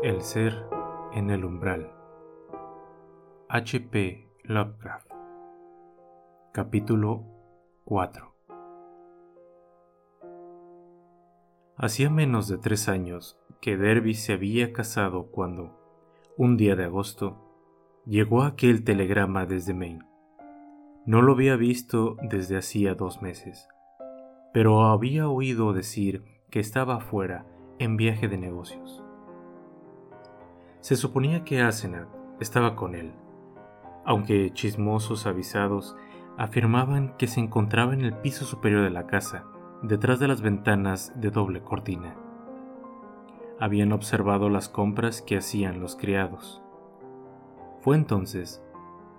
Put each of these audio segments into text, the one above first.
El ser en el umbral. H.P. Lovecraft. Capítulo 4. Hacía menos de tres años que Derby se había casado cuando, un día de agosto, llegó aquel telegrama desde Maine. No lo había visto desde hacía dos meses, pero había oído decir que estaba afuera en viaje de negocios. Se suponía que Asenat estaba con él, aunque chismosos avisados afirmaban que se encontraba en el piso superior de la casa, detrás de las ventanas de doble cortina. Habían observado las compras que hacían los criados. Fue entonces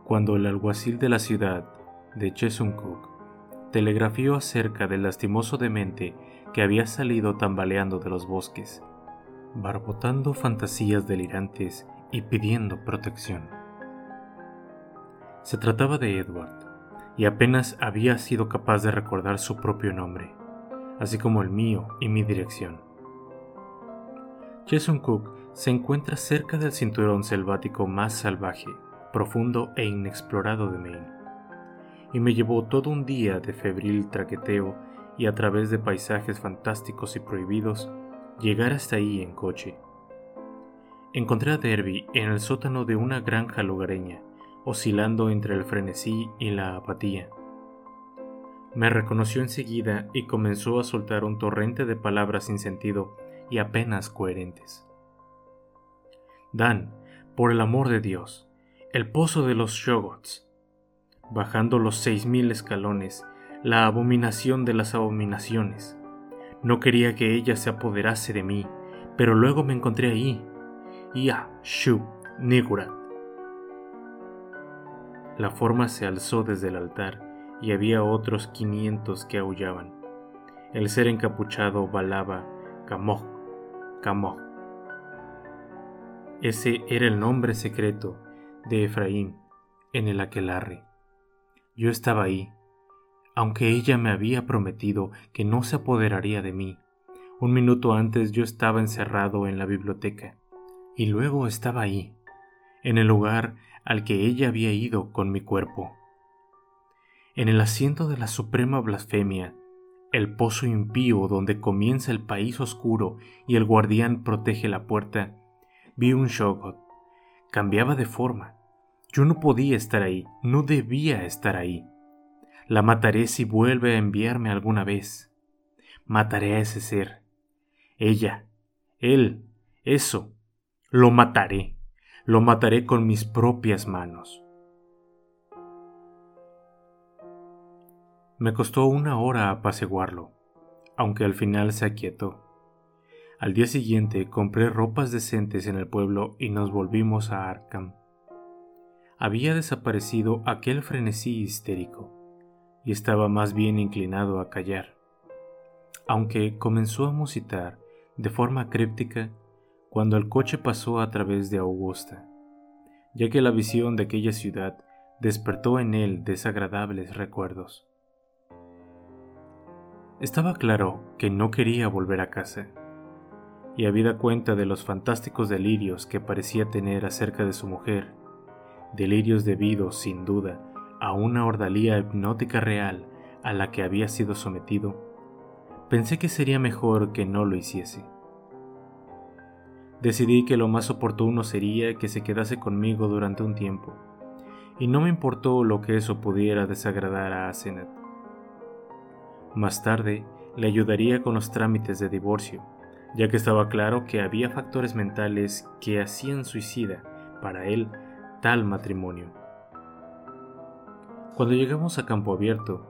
cuando el alguacil de la ciudad de Chesuncook telegrafió acerca del lastimoso demente que había salido tambaleando de los bosques barbotando fantasías delirantes y pidiendo protección. Se trataba de Edward, y apenas había sido capaz de recordar su propio nombre, así como el mío y mi dirección. Jason Cook se encuentra cerca del cinturón selvático más salvaje, profundo e inexplorado de Maine, y me llevó todo un día de febril traqueteo y a través de paisajes fantásticos y prohibidos llegar hasta ahí en coche. Encontré a Derby en el sótano de una granja lugareña, oscilando entre el frenesí y la apatía. Me reconoció enseguida y comenzó a soltar un torrente de palabras sin sentido y apenas coherentes. Dan, por el amor de Dios, el pozo de los Shogots. Bajando los seis mil escalones, la abominación de las abominaciones. No quería que ella se apoderase de mí, pero luego me encontré ahí. Ya, Shu, Nigurat. La forma se alzó desde el altar y había otros quinientos que aullaban. El ser encapuchado balaba Kamok, Kamok. Ese era el nombre secreto de Efraín en el aquelarre. Yo estaba ahí, aunque ella me había prometido que no se apoderaría de mí. Un minuto antes yo estaba encerrado en la biblioteca, y luego estaba ahí, en el lugar al que ella había ido con mi cuerpo. En el asiento de la suprema blasfemia, el pozo impío donde comienza el país oscuro y el guardián protege la puerta, vi un Shogot. Cambiaba de forma. Yo no podía estar ahí, no debía estar ahí. La mataré si vuelve a enviarme alguna vez. Mataré a ese ser. Ella, él, eso. Lo mataré. Lo mataré con mis propias manos. Me costó una hora apaciguarlo, aunque al final se aquietó. Al día siguiente compré ropas decentes en el pueblo y nos volvimos a Arkham. Había desaparecido aquel frenesí histérico y estaba más bien inclinado a callar, aunque comenzó a musitar de forma críptica cuando el coche pasó a través de Augusta, ya que la visión de aquella ciudad despertó en él desagradables recuerdos. Estaba claro que no quería volver a casa, y habida cuenta de los fantásticos delirios que parecía tener acerca de su mujer, delirios debidos, sin duda, a una ordalía hipnótica real a la que había sido sometido, pensé que sería mejor que no lo hiciese. Decidí que lo más oportuno sería que se quedase conmigo durante un tiempo, y no me importó lo que eso pudiera desagradar a Asenath. Más tarde, le ayudaría con los trámites de divorcio, ya que estaba claro que había factores mentales que hacían suicida para él tal matrimonio. Cuando llegamos a campo abierto,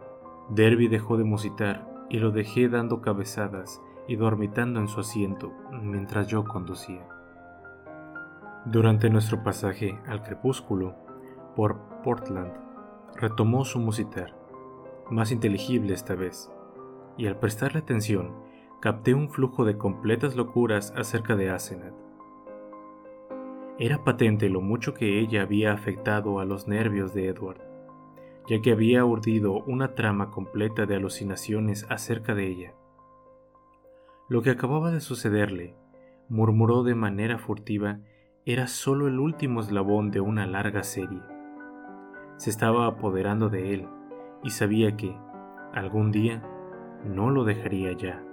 Derby dejó de musitar y lo dejé dando cabezadas y dormitando en su asiento mientras yo conducía. Durante nuestro pasaje al crepúsculo por Portland, retomó su musitar, más inteligible esta vez, y al prestarle atención, capté un flujo de completas locuras acerca de Asenath. Era patente lo mucho que ella había afectado a los nervios de Edward ya que había urdido una trama completa de alucinaciones acerca de ella. Lo que acababa de sucederle murmuró de manera furtiva, era solo el último eslabón de una larga serie. Se estaba apoderando de él y sabía que, algún día, no lo dejaría ya.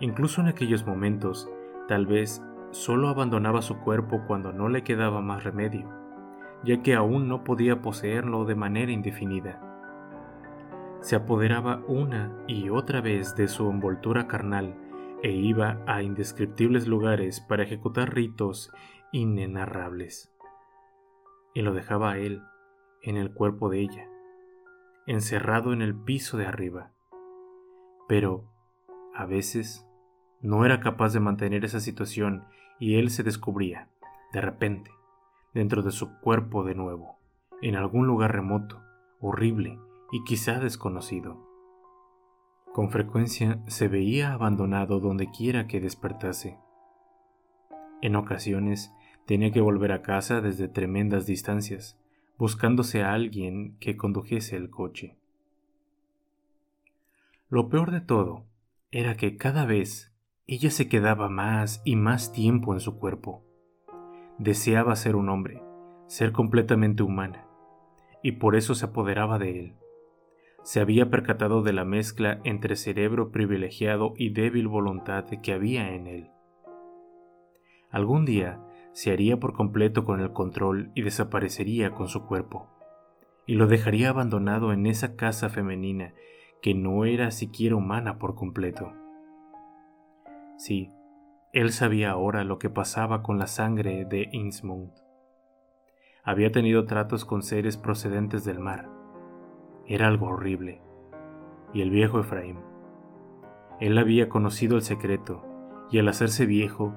Incluso en aquellos momentos, tal vez solo abandonaba su cuerpo cuando no le quedaba más remedio, ya que aún no podía poseerlo de manera indefinida. Se apoderaba una y otra vez de su envoltura carnal e iba a indescriptibles lugares para ejecutar ritos inenarrables. Y lo dejaba a él, en el cuerpo de ella, encerrado en el piso de arriba. Pero, a veces, no era capaz de mantener esa situación y él se descubría, de repente, dentro de su cuerpo de nuevo, en algún lugar remoto, horrible y quizá desconocido. Con frecuencia se veía abandonado donde quiera que despertase. En ocasiones tenía que volver a casa desde tremendas distancias, buscándose a alguien que condujese el coche. Lo peor de todo era que cada vez ella se quedaba más y más tiempo en su cuerpo. Deseaba ser un hombre, ser completamente humana, y por eso se apoderaba de él se había percatado de la mezcla entre cerebro privilegiado y débil voluntad que había en él. Algún día se haría por completo con el control y desaparecería con su cuerpo, y lo dejaría abandonado en esa casa femenina que no era siquiera humana por completo. Sí, él sabía ahora lo que pasaba con la sangre de Innsmouth. Había tenido tratos con seres procedentes del mar, era algo horrible. Y el viejo Efraín. Él había conocido el secreto, y al hacerse viejo,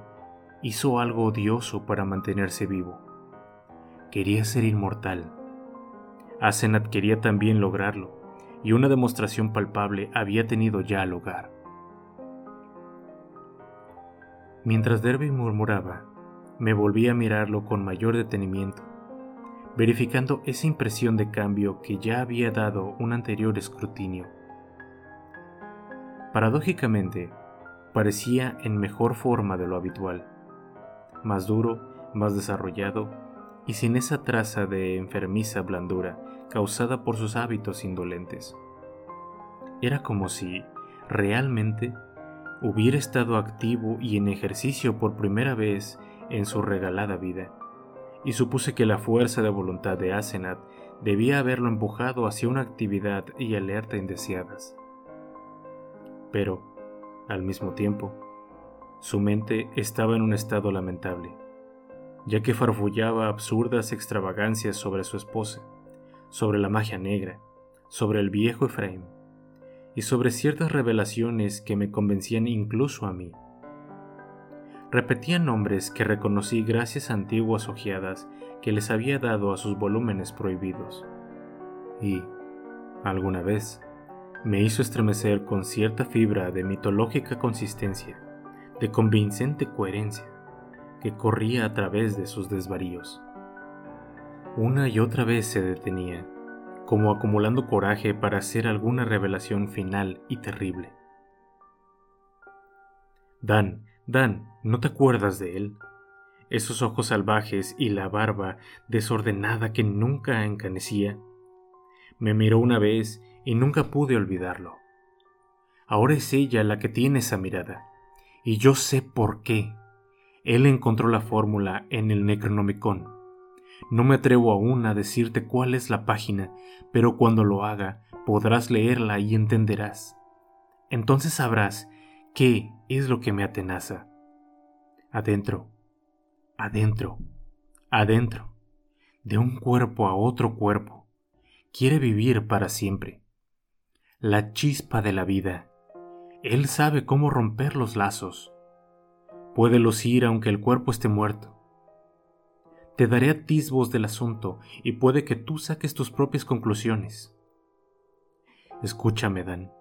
hizo algo odioso para mantenerse vivo. Quería ser inmortal. Asenat quería también lograrlo, y una demostración palpable había tenido ya lugar. Mientras Derby murmuraba, me volví a mirarlo con mayor detenimiento verificando esa impresión de cambio que ya había dado un anterior escrutinio. Paradójicamente, parecía en mejor forma de lo habitual, más duro, más desarrollado y sin esa traza de enfermiza blandura causada por sus hábitos indolentes. Era como si, realmente, hubiera estado activo y en ejercicio por primera vez en su regalada vida y supuse que la fuerza de voluntad de Asenat debía haberlo empujado hacia una actividad y alerta indeseadas. Pero, al mismo tiempo, su mente estaba en un estado lamentable, ya que farfullaba absurdas extravagancias sobre su esposa, sobre la magia negra, sobre el viejo Efraín, y sobre ciertas revelaciones que me convencían incluso a mí repetía nombres que reconocí gracias a antiguas ojeadas que les había dado a sus volúmenes prohibidos. Y, alguna vez, me hizo estremecer con cierta fibra de mitológica consistencia, de convincente coherencia, que corría a través de sus desvaríos. Una y otra vez se detenía, como acumulando coraje para hacer alguna revelación final y terrible. Dan Dan, ¿no te acuerdas de él? Esos ojos salvajes y la barba desordenada que nunca encanecía. Me miró una vez y nunca pude olvidarlo. Ahora es ella la que tiene esa mirada, y yo sé por qué. Él encontró la fórmula en el Necronomicon. No me atrevo aún a decirte cuál es la página, pero cuando lo haga podrás leerla y entenderás. Entonces sabrás ¿Qué es lo que me atenaza? Adentro, adentro, adentro, de un cuerpo a otro cuerpo, quiere vivir para siempre. La chispa de la vida. Él sabe cómo romper los lazos. Puede lucir aunque el cuerpo esté muerto. Te daré atisbos del asunto y puede que tú saques tus propias conclusiones. Escúchame, Dan.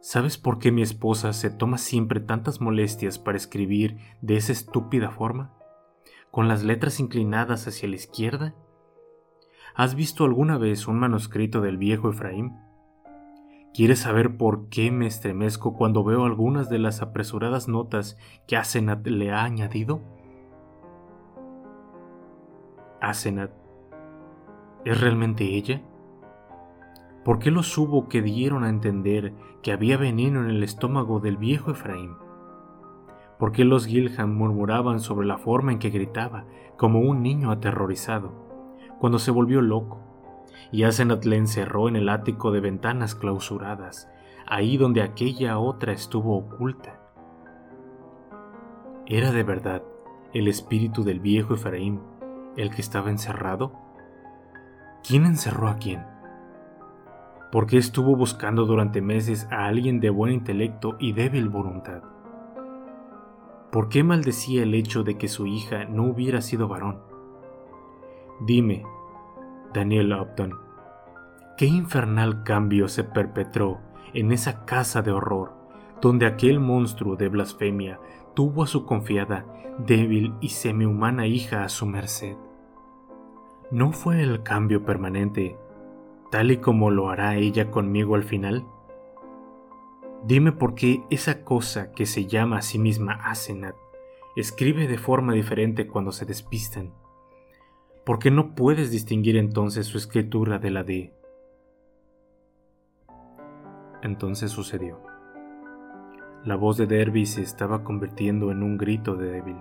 ¿Sabes por qué mi esposa se toma siempre tantas molestias para escribir de esa estúpida forma? ¿Con las letras inclinadas hacia la izquierda? ¿Has visto alguna vez un manuscrito del viejo Efraín? ¿Quieres saber por qué me estremezco cuando veo algunas de las apresuradas notas que Asenat le ha añadido? Asenat, ¿es realmente ella? ¿Por qué los hubo que dieron a entender que había veneno en el estómago del viejo Efraín? ¿Por qué los Gilham murmuraban sobre la forma en que gritaba, como un niño aterrorizado, cuando se volvió loco? Y Asenat le encerró en el ático de ventanas clausuradas, ahí donde aquella otra estuvo oculta. ¿Era de verdad el espíritu del viejo Efraín el que estaba encerrado? ¿Quién encerró a quién? ¿Por qué estuvo buscando durante meses a alguien de buen intelecto y débil voluntad? ¿Por qué maldecía el hecho de que su hija no hubiera sido varón? Dime, Daniel Upton, ¿qué infernal cambio se perpetró en esa casa de horror donde aquel monstruo de blasfemia tuvo a su confiada, débil y semihumana hija a su merced? ¿No fue el cambio permanente, tal y como lo hará ella conmigo al final? Dime por qué esa cosa que se llama a sí misma Asenat escribe de forma diferente cuando se despistan. ¿Por qué no puedes distinguir entonces su escritura de la de... Entonces sucedió. La voz de Derby se estaba convirtiendo en un grito de débil,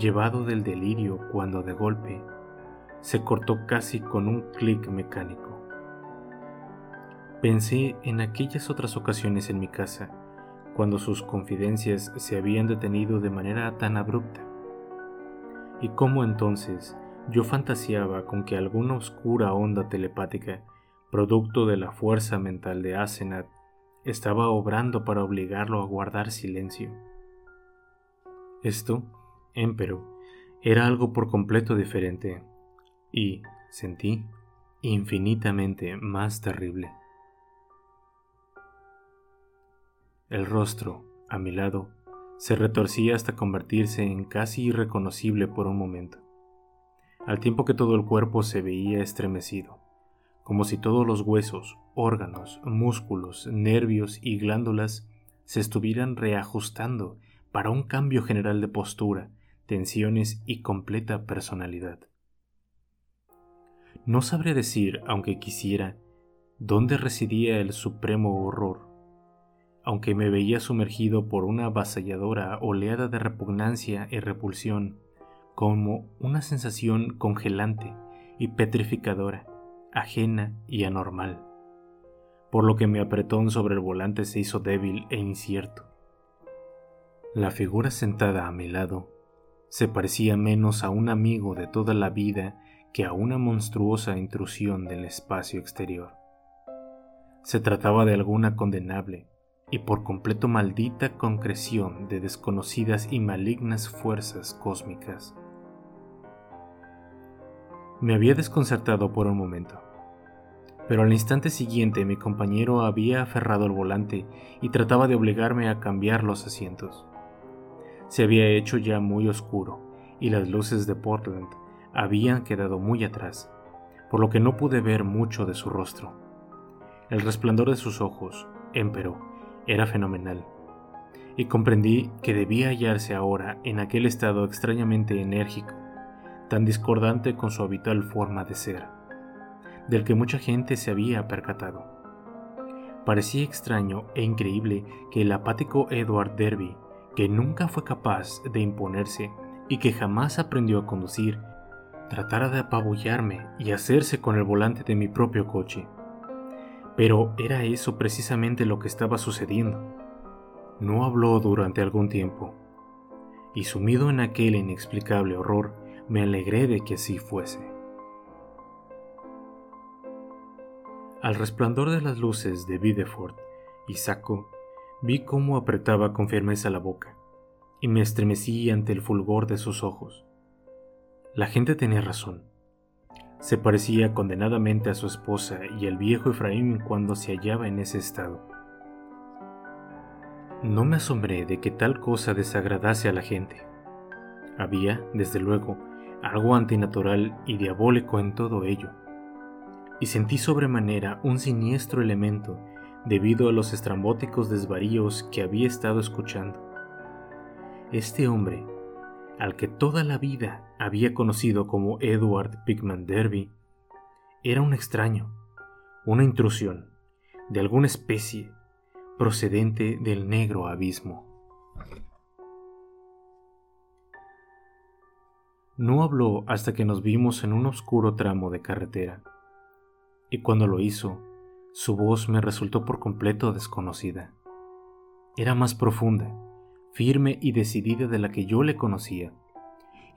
llevado del delirio cuando de golpe se cortó casi con un clic mecánico. Pensé en aquellas otras ocasiones en mi casa, cuando sus confidencias se habían detenido de manera tan abrupta, y cómo entonces yo fantaseaba con que alguna oscura onda telepática, producto de la fuerza mental de Asenat, estaba obrando para obligarlo a guardar silencio. Esto, empero, era algo por completo diferente, y, sentí, infinitamente más terrible. El rostro, a mi lado, se retorcía hasta convertirse en casi irreconocible por un momento, al tiempo que todo el cuerpo se veía estremecido, como si todos los huesos, órganos, músculos, nervios y glándulas se estuvieran reajustando para un cambio general de postura, tensiones y completa personalidad. No sabría decir, aunque quisiera, dónde residía el supremo horror aunque me veía sumergido por una avasalladora oleada de repugnancia y repulsión, como una sensación congelante y petrificadora, ajena y anormal, por lo que mi apretón sobre el volante se hizo débil e incierto. La figura sentada a mi lado se parecía menos a un amigo de toda la vida que a una monstruosa intrusión del espacio exterior. Se trataba de alguna condenable, y por completo maldita concreción de desconocidas y malignas fuerzas cósmicas. Me había desconcertado por un momento, pero al instante siguiente mi compañero había aferrado el volante y trataba de obligarme a cambiar los asientos. Se había hecho ya muy oscuro y las luces de Portland habían quedado muy atrás, por lo que no pude ver mucho de su rostro. El resplandor de sus ojos, empero, era fenomenal, y comprendí que debía hallarse ahora en aquel estado extrañamente enérgico, tan discordante con su habitual forma de ser, del que mucha gente se había percatado. Parecía extraño e increíble que el apático Edward Derby, que nunca fue capaz de imponerse y que jamás aprendió a conducir, tratara de apabullarme y hacerse con el volante de mi propio coche. Pero era eso precisamente lo que estaba sucediendo. No habló durante algún tiempo, y sumido en aquel inexplicable horror, me alegré de que así fuese. Al resplandor de las luces de Bideford y Saco, vi cómo apretaba con firmeza la boca, y me estremecí ante el fulgor de sus ojos. La gente tenía razón. Se parecía condenadamente a su esposa y al viejo Efraín cuando se hallaba en ese estado. No me asombré de que tal cosa desagradase a la gente. Había, desde luego, algo antinatural y diabólico en todo ello, y sentí sobremanera un siniestro elemento debido a los estrambóticos desvaríos que había estado escuchando. Este hombre, al que toda la vida había conocido como Edward Pickman Derby, era un extraño, una intrusión, de alguna especie, procedente del negro abismo. No habló hasta que nos vimos en un oscuro tramo de carretera, y cuando lo hizo, su voz me resultó por completo desconocida. Era más profunda, firme y decidida de la que yo le conocía,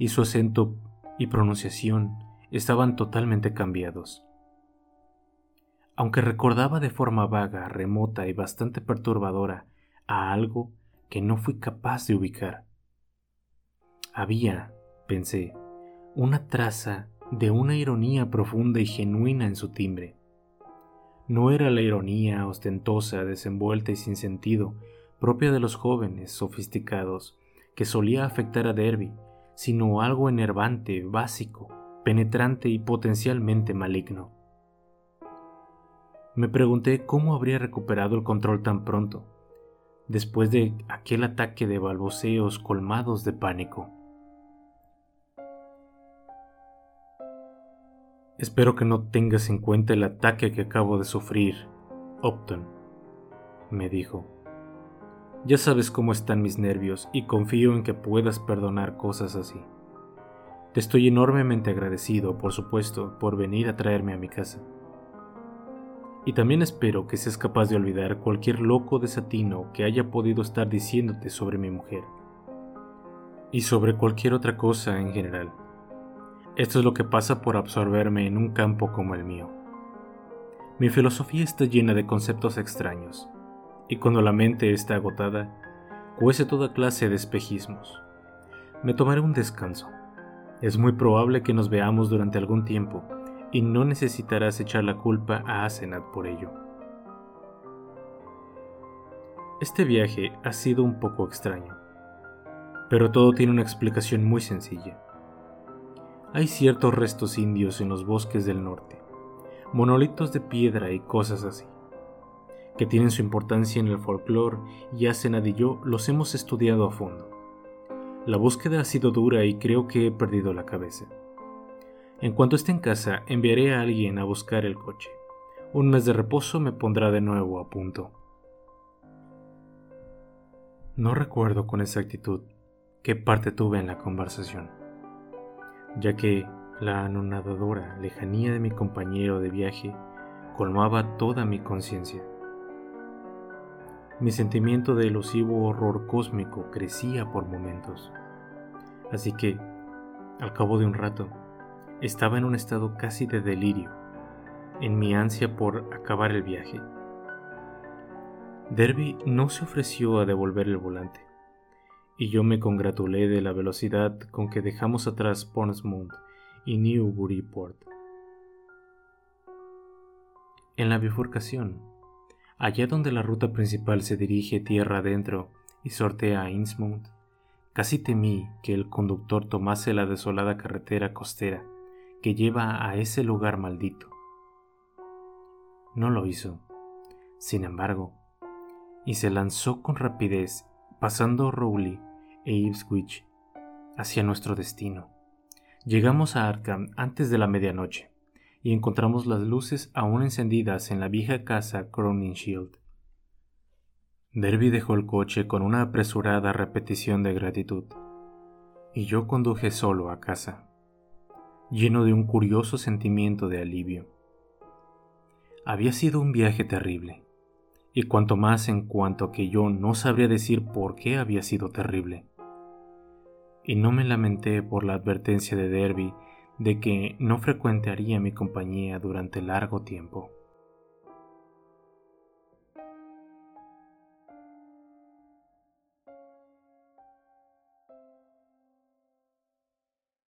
y su acento y pronunciación estaban totalmente cambiados. Aunque recordaba de forma vaga, remota y bastante perturbadora a algo que no fui capaz de ubicar. Había, pensé, una traza de una ironía profunda y genuina en su timbre. No era la ironía ostentosa, desenvuelta y sin sentido, propia de los jóvenes sofisticados, que solía afectar a Derby, sino algo enervante, básico, penetrante y potencialmente maligno. Me pregunté cómo habría recuperado el control tan pronto, después de aquel ataque de balbuceos colmados de pánico. Espero que no tengas en cuenta el ataque que acabo de sufrir, Upton, me dijo. Ya sabes cómo están mis nervios y confío en que puedas perdonar cosas así. Te estoy enormemente agradecido, por supuesto, por venir a traerme a mi casa. Y también espero que seas capaz de olvidar cualquier loco desatino que haya podido estar diciéndote sobre mi mujer. Y sobre cualquier otra cosa en general. Esto es lo que pasa por absorberme en un campo como el mío. Mi filosofía está llena de conceptos extraños, y cuando la mente está agotada, cuece toda clase de espejismos. Me tomaré un descanso. Es muy probable que nos veamos durante algún tiempo, y no necesitarás echar la culpa a Asenat por ello. Este viaje ha sido un poco extraño, pero todo tiene una explicación muy sencilla hay ciertos restos indios en los bosques del norte, monolitos de piedra y cosas así, que tienen su importancia en el folclore y Asenad y yo los hemos estudiado a fondo. La búsqueda ha sido dura y creo que he perdido la cabeza. En cuanto esté en casa, enviaré a alguien a buscar el coche. Un mes de reposo me pondrá de nuevo a punto. No recuerdo con exactitud qué parte tuve en la conversación ya que la anonadadora lejanía de mi compañero de viaje colmaba toda mi conciencia. Mi sentimiento de elusivo horror cósmico crecía por momentos, así que, al cabo de un rato, estaba en un estado casi de delirio, en mi ansia por acabar el viaje. Derby no se ofreció a devolver el volante y yo me congratulé de la velocidad con que dejamos atrás Portsmouth y Newburyport. En la bifurcación, allá donde la ruta principal se dirige tierra adentro y sortea a Innsmouth, casi temí que el conductor tomase la desolada carretera costera que lleva a ese lugar maldito. No lo hizo, sin embargo, y se lanzó con rapidez, pasando Rowley e Ipswich hacia nuestro destino. Llegamos a Arkham antes de la medianoche y encontramos las luces aún encendidas en la vieja casa Crowningshield. Derby dejó el coche con una apresurada repetición de gratitud, y yo conduje solo a casa, lleno de un curioso sentimiento de alivio. Había sido un viaje terrible, y cuanto más en cuanto que yo no sabría decir por qué había sido terrible y no me lamenté por la advertencia de Derby de que no frecuentaría mi compañía durante largo tiempo.